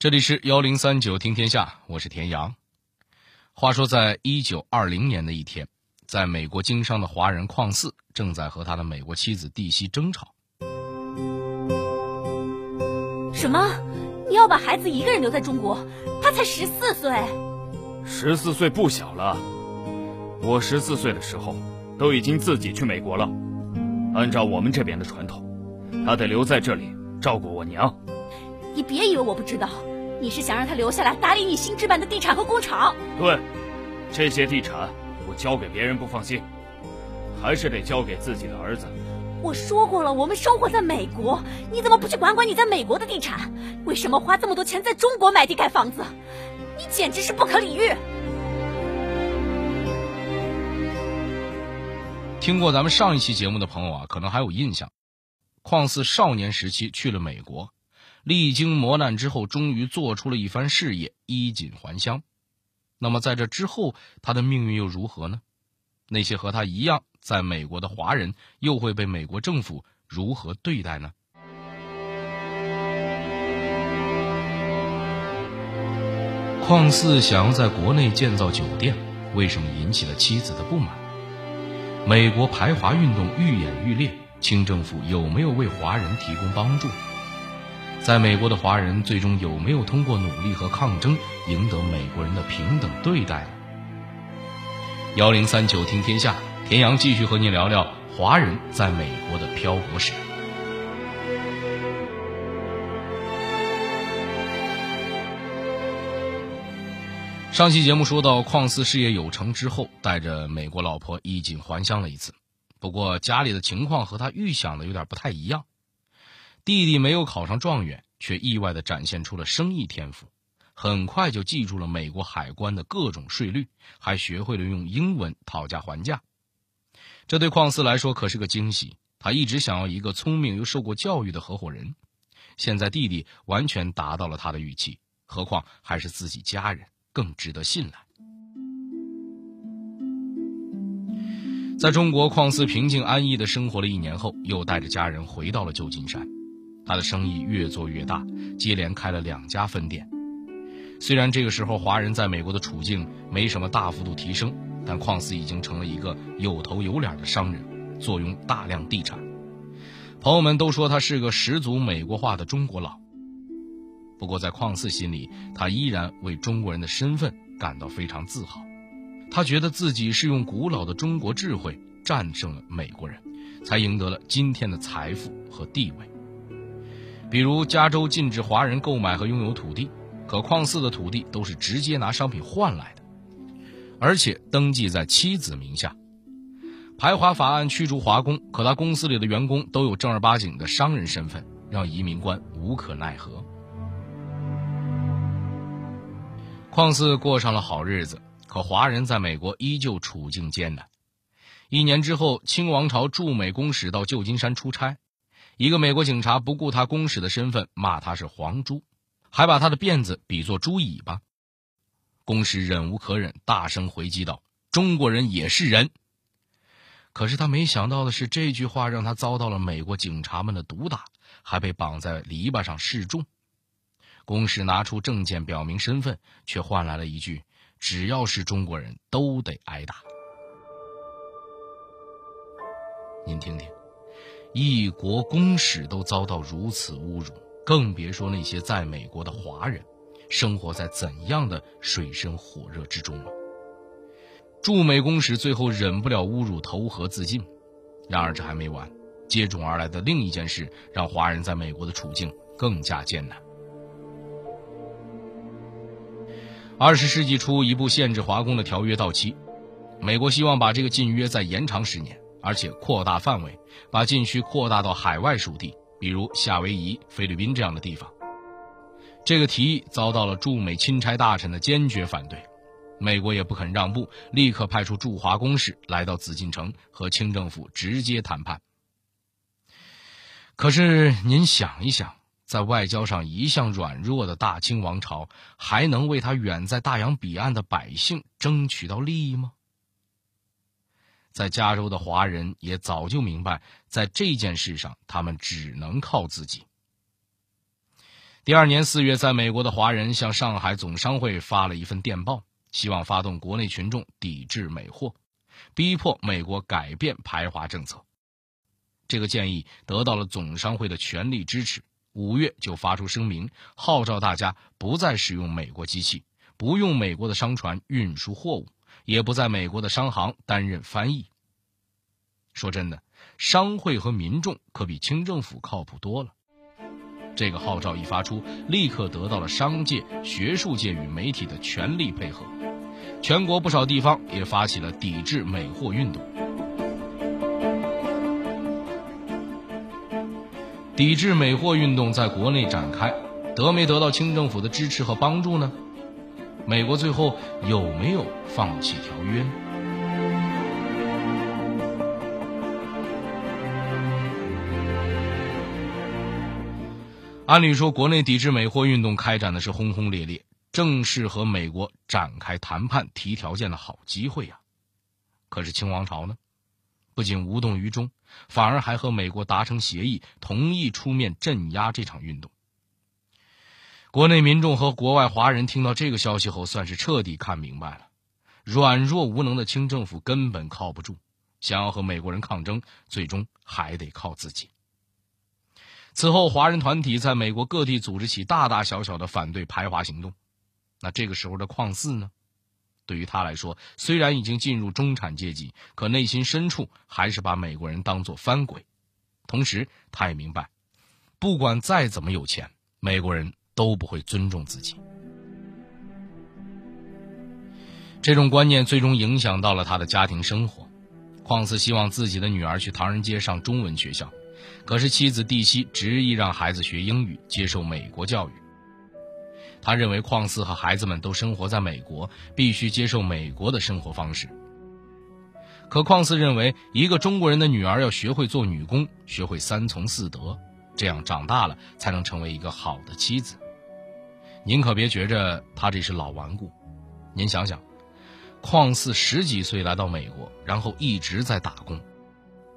这里是幺零三九听天下，我是田阳。话说，在一九二零年的一天，在美国经商的华人邝四正在和他的美国妻子蒂西争吵。什么？你要把孩子一个人留在中国？他才十四岁。十四岁不小了。我十四岁的时候，都已经自己去美国了。按照我们这边的传统，他得留在这里照顾我娘。你别以为我不知道，你是想让他留下来打理你新置办的地产和工厂。对，这些地产我交给别人不放心，还是得交给自己的儿子。我说过了，我们生活在美国，你怎么不去管管你在美国的地产？为什么花这么多钱在中国买地盖房子？你简直是不可理喻！听过咱们上一期节目的朋友啊，可能还有印象，邝四少年时期去了美国。历经磨难之后，终于做出了一番事业，衣锦还乡。那么，在这之后，他的命运又如何呢？那些和他一样在美国的华人，又会被美国政府如何对待呢？邝四想要在国内建造酒店，为什么引起了妻子的不满？美国排华运动愈演愈烈，清政府有没有为华人提供帮助？在美国的华人最终有没有通过努力和抗争赢得美国人的平等对待呢？幺零三九听天下，田阳继续和您聊聊华人在美国的漂泊史。上期节目说到，邝四事业有成之后，带着美国老婆衣锦还乡了一次，不过家里的情况和他预想的有点不太一样。弟弟没有考上状元，却意外地展现出了生意天赋，很快就记住了美国海关的各种税率，还学会了用英文讨价还价。这对邝斯来说可是个惊喜，他一直想要一个聪明又受过教育的合伙人。现在弟弟完全达到了他的预期，何况还是自己家人，更值得信赖。在中国，邝四平静安逸地生活了一年后，又带着家人回到了旧金山。他的生意越做越大，接连开了两家分店。虽然这个时候华人在美国的处境没什么大幅度提升，但邝四已经成了一个有头有脸的商人，坐拥大量地产。朋友们都说他是个十足美国化的中国佬。不过在邝四心里，他依然为中国人的身份感到非常自豪。他觉得自己是用古老的中国智慧战胜了美国人，才赢得了今天的财富和地位。比如加州禁止华人购买和拥有土地，可邝四的土地都是直接拿商品换来的，而且登记在妻子名下。排华法案驱逐华工，可他公司里的员工都有正儿八经的商人身份，让移民官无可奈何。邝四过上了好日子，可华人在美国依旧处境艰难。一年之后，清王朝驻美公使到旧金山出差。一个美国警察不顾他公使的身份，骂他是黄猪，还把他的辫子比作猪尾巴。公使忍无可忍，大声回击道：“中国人也是人。”可是他没想到的是，这句话让他遭到了美国警察们的毒打，还被绑在篱笆上示众。公使拿出证件表明身份，却换来了一句：“只要是中国人都得挨打。”您听听。一国公使都遭到如此侮辱，更别说那些在美国的华人，生活在怎样的水深火热之中了。驻美公使最后忍不了侮辱，投河自尽。然而这还没完，接踵而来的另一件事让华人在美国的处境更加艰难。二十世纪初，一部限制华工的条约到期，美国希望把这个禁约再延长十年。而且扩大范围，把禁区扩大到海外属地，比如夏威夷、菲律宾这样的地方。这个提议遭到了驻美钦差大臣的坚决反对，美国也不肯让步，立刻派出驻华公使来到紫禁城和清政府直接谈判。可是您想一想，在外交上一向软弱的大清王朝，还能为他远在大洋彼岸的百姓争取到利益吗？在加州的华人也早就明白，在这件事上，他们只能靠自己。第二年四月，在美国的华人向上海总商会发了一份电报，希望发动国内群众抵制美货，逼迫美国改变排华政策。这个建议得到了总商会的全力支持。五月就发出声明，号召大家不再使用美国机器，不用美国的商船运输货物，也不在美国的商行担任翻译。说真的，商会和民众可比清政府靠谱多了。这个号召一发出，立刻得到了商界、学术界与媒体的全力配合，全国不少地方也发起了抵制美货运动。抵制美货运动在国内展开，得没得到清政府的支持和帮助呢？美国最后有没有放弃条约？按理说，国内抵制美货运动开展的是轰轰烈烈，正是和美国展开谈判、提条件的好机会呀。可是清王朝呢，不仅无动于衷，反而还和美国达成协议，同意出面镇压这场运动。国内民众和国外华人听到这个消息后，算是彻底看明白了：软弱无能的清政府根本靠不住，想要和美国人抗争，最终还得靠自己。此后，华人团体在美国各地组织起大大小小的反对排华行动。那这个时候的矿四呢？对于他来说，虽然已经进入中产阶级，可内心深处还是把美国人当作翻鬼。同时，他也明白，不管再怎么有钱，美国人都不会尊重自己。这种观念最终影响到了他的家庭生活。矿四希望自己的女儿去唐人街上中文学校。可是妻子蒂西执意让孩子学英语，接受美国教育。他认为矿四和孩子们都生活在美国，必须接受美国的生活方式。可矿四认为，一个中国人的女儿要学会做女工，学会三从四德，这样长大了才能成为一个好的妻子。您可别觉着他这是老顽固，您想想，矿四十几岁来到美国，然后一直在打工。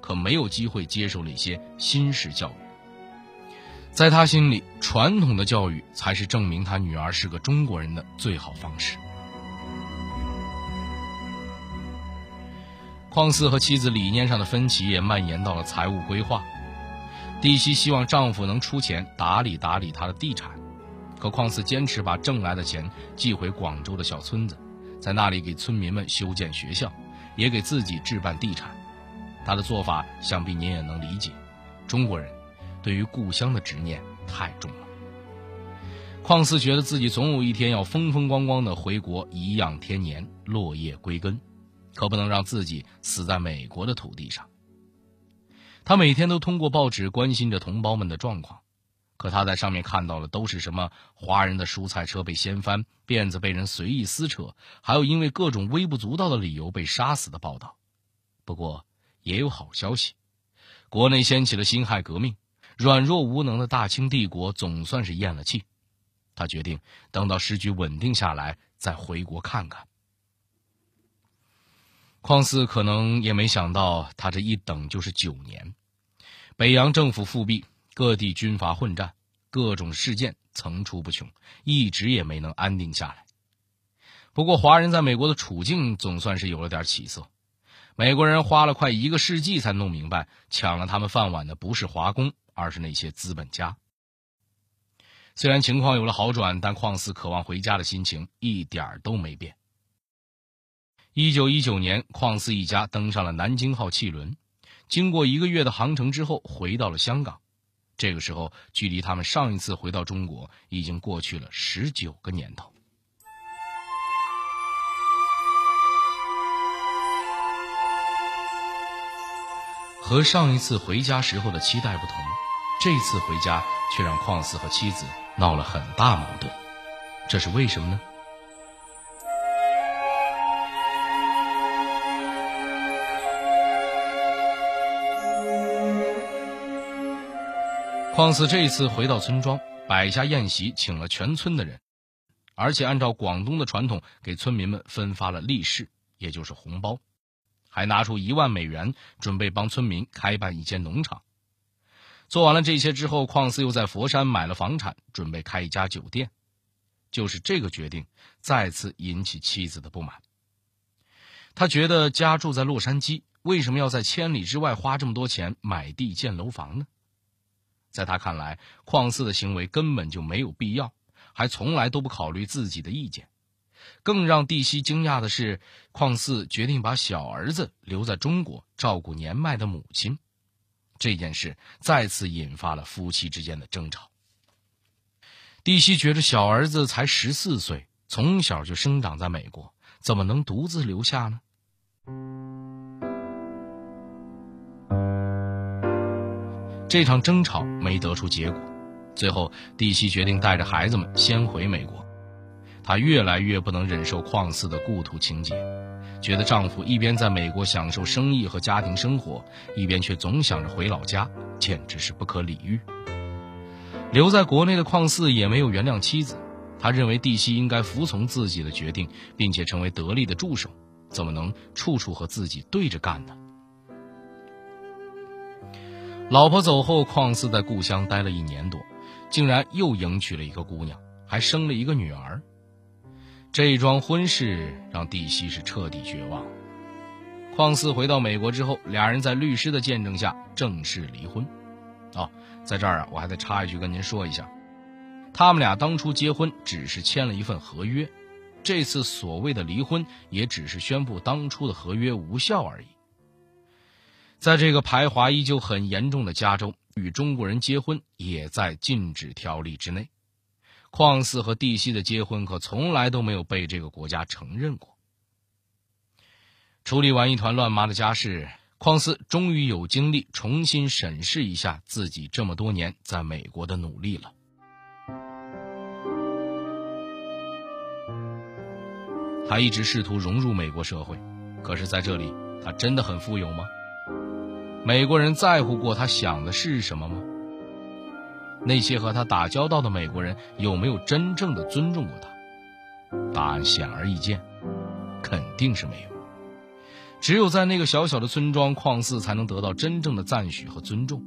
可没有机会接受那些新式教育，在他心里，传统的教育才是证明他女儿是个中国人的最好方式。矿四和妻子理念上的分歧也蔓延到了财务规划。蒂西希望丈夫能出钱打理打理他的地产，可矿四坚持把挣来的钱寄回广州的小村子，在那里给村民们修建学校，也给自己置办地产。他的做法想必您也能理解，中国人对于故乡的执念太重了。况四觉得自己总有一天要风风光光的回国颐养天年、落叶归根，可不能让自己死在美国的土地上。他每天都通过报纸关心着同胞们的状况，可他在上面看到的都是什么华人的蔬菜车被掀翻、辫子被人随意撕扯，还有因为各种微不足道的理由被杀死的报道。不过，也有好消息，国内掀起了辛亥革命，软弱无能的大清帝国总算是咽了气。他决定等到时局稳定下来再回国看看。况四可能也没想到，他这一等就是九年。北洋政府复辟，各地军阀混战，各种事件层出不穷，一直也没能安定下来。不过，华人在美国的处境总算是有了点起色。美国人花了快一个世纪才弄明白，抢了他们饭碗的不是华工，而是那些资本家。虽然情况有了好转，但矿四渴望回家的心情一点儿都没变。一九一九年，矿四一家登上了南京号汽轮，经过一个月的航程之后，回到了香港。这个时候，距离他们上一次回到中国已经过去了十九个年头。和上一次回家时候的期待不同，这次回家却让矿四和妻子闹了很大矛盾，这是为什么呢？况四这一次回到村庄，摆下宴席，请了全村的人，而且按照广东的传统，给村民们分发了利是，也就是红包。还拿出一万美元，准备帮村民开办一间农场。做完了这些之后，邝思又在佛山买了房产，准备开一家酒店。就是这个决定，再次引起妻子的不满。他觉得家住在洛杉矶，为什么要在千里之外花这么多钱买地建楼房呢？在他看来，邝四的行为根本就没有必要，还从来都不考虑自己的意见。更让蒂西惊讶的是，邝四决定把小儿子留在中国照顾年迈的母亲。这件事再次引发了夫妻之间的争吵。蒂西觉得小儿子才十四岁，从小就生长在美国，怎么能独自留下呢？这场争吵没得出结果，最后蒂西决定带着孩子们先回美国。她越来越不能忍受旷四的故土情结，觉得丈夫一边在美国享受生意和家庭生活，一边却总想着回老家，简直是不可理喻。留在国内的邝四也没有原谅妻子，他认为蒂西应该服从自己的决定，并且成为得力的助手，怎么能处处和自己对着干呢？老婆走后，邝四在故乡待了一年多，竟然又迎娶了一个姑娘，还生了一个女儿。这桩婚事让蒂西是彻底绝望。邝四回到美国之后，俩人在律师的见证下正式离婚。哦，在这儿啊，我还得插一句跟您说一下，他们俩当初结婚只是签了一份合约，这次所谓的离婚也只是宣布当初的合约无效而已。在这个排华依旧很严重的加州，与中国人结婚也在禁止条例之内。邝四和蒂西的结婚可从来都没有被这个国家承认过。处理完一团乱麻的家事。匡斯终于有精力重新审视一下自己这么多年在美国的努力了。他一直试图融入美国社会，可是在这里，他真的很富有吗？美国人在乎过他想的是什么吗？那些和他打交道的美国人有没有真正的尊重过他？答案显而易见，肯定是没有。只有在那个小小的村庄，矿四才能得到真正的赞许和尊重。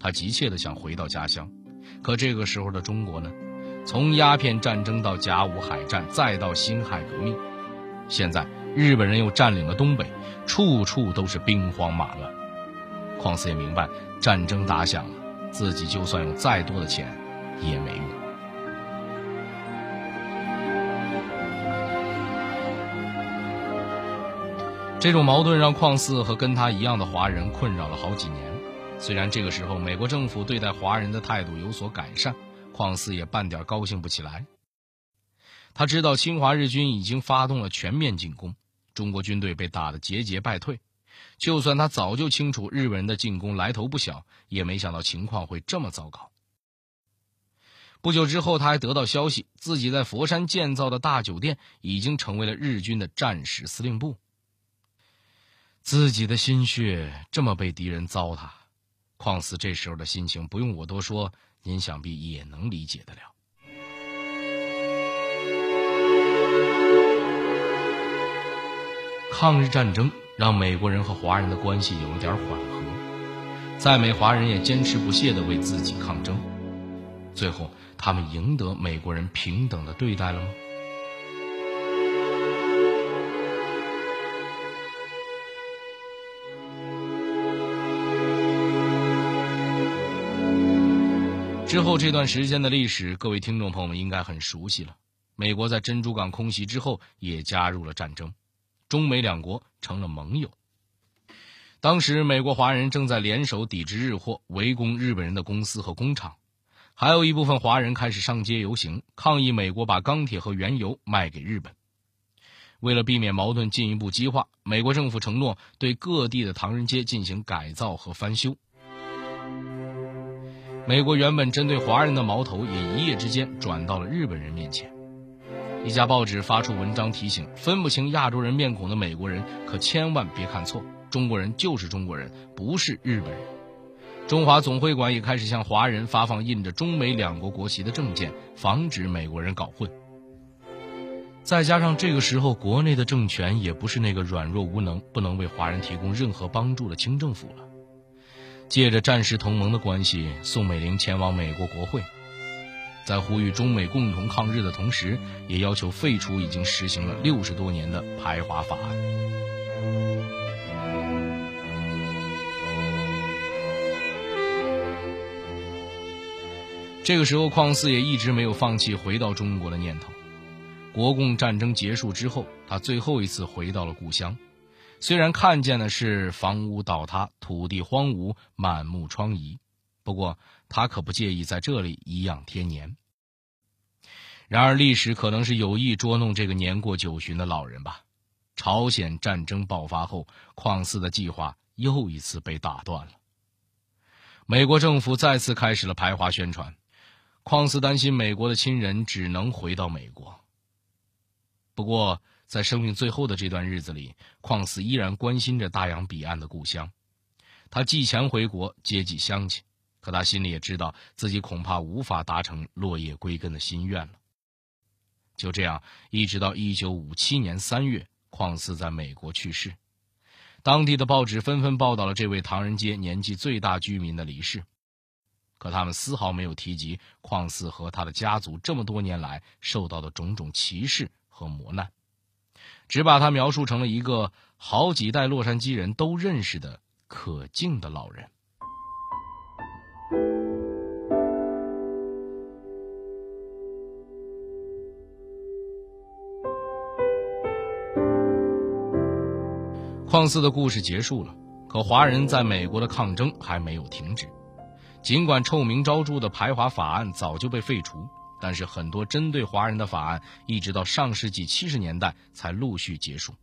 他急切地想回到家乡，可这个时候的中国呢？从鸦片战争到甲午海战，再到辛亥革命，现在日本人又占领了东北，处处都是兵荒马乱。矿四也明白，战争打响了，自己就算有再多的钱，也没用。这种矛盾让邝四和跟他一样的华人困扰了好几年。虽然这个时候美国政府对待华人的态度有所改善，邝四也半点高兴不起来。他知道侵华日军已经发动了全面进攻，中国军队被打得节节败退。就算他早就清楚日本人的进攻来头不小，也没想到情况会这么糟糕。不久之后，他还得到消息，自己在佛山建造的大酒店已经成为了日军的战时司令部。自己的心血这么被敌人糟蹋，况四这时候的心情不用我多说，您想必也能理解得了。抗日战争让美国人和华人的关系有了点缓和，在美华人也坚持不懈地为自己抗争，最后他们赢得美国人平等的对待了吗？之后这段时间的历史，各位听众朋友们应该很熟悉了。美国在珍珠港空袭之后也加入了战争，中美两国成了盟友。当时美国华人正在联手抵制日货，围攻日本人的公司和工厂，还有一部分华人开始上街游行，抗议美国把钢铁和原油卖给日本。为了避免矛盾进一步激化，美国政府承诺对各地的唐人街进行改造和翻修。美国原本针对华人的矛头也一夜之间转到了日本人面前。一家报纸发出文章提醒：分不清亚洲人面孔的美国人可千万别看错，中国人就是中国人，不是日本人。中华总会馆也开始向华人发放印着中美两国国旗的证件，防止美国人搞混。再加上这个时候国内的政权也不是那个软弱无能、不能为华人提供任何帮助的清政府了。借着战时同盟的关系，宋美龄前往美国国会，在呼吁中美共同抗日的同时，也要求废除已经实行了六十多年的排华法案。这个时候，邝嗣也一直没有放弃回到中国的念头。国共战争结束之后，他最后一次回到了故乡。虽然看见的是房屋倒塌、土地荒芜、满目疮痍，不过他可不介意在这里颐养天年。然而，历史可能是有意捉弄这个年过九旬的老人吧。朝鲜战争爆发后，邝嗣的计划又一次被打断了。美国政府再次开始了排华宣传，邝嗣担心美国的亲人只能回到美国。不过，在生命最后的这段日子里，邝嗣依然关心着大洋彼岸的故乡。他寄钱回国接济乡亲，可他心里也知道自己恐怕无法达成落叶归根的心愿了。就这样，一直到一九五七年三月，邝嗣在美国去世。当地的报纸纷纷报道了这位唐人街年纪最大居民的离世，可他们丝毫没有提及邝嗣和他的家族这么多年来受到的种种歧视。和磨难，只把他描述成了一个好几代洛杉矶人都认识的可敬的老人。矿寺的故事结束了，可华人在美国的抗争还没有停止。尽管臭名昭著的排华法案早就被废除。但是很多针对华人的法案，一直到上世纪七十年代才陆续结束。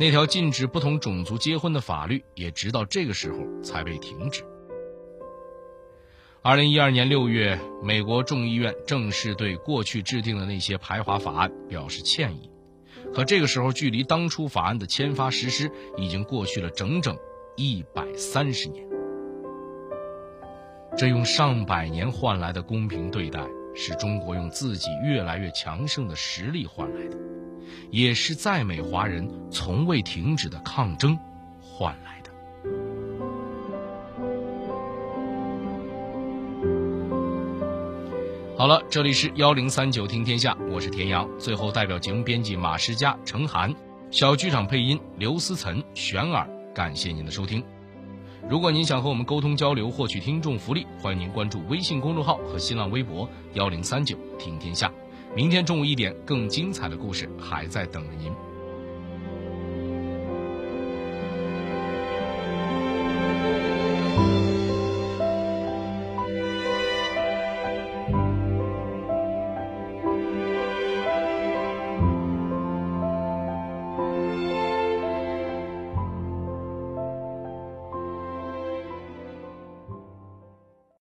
那条禁止不同种族结婚的法律，也直到这个时候才被停止。二零一二年六月，美国众议院正式对过去制定的那些排华法案表示歉意。可这个时候，距离当初法案的签发实施，已经过去了整整一百三十年。这用上百年换来的公平对待。是中国用自己越来越强盛的实力换来的，也是在美华人从未停止的抗争换来。好了，这里是幺零三九听天下，我是田阳。最后，代表节目编辑马诗佳、程涵，小剧场配音刘思岑、玄儿，感谢您的收听。如果您想和我们沟通交流，获取听众福利，欢迎您关注微信公众号和新浪微博幺零三九听天下。明天中午一点，更精彩的故事还在等着您。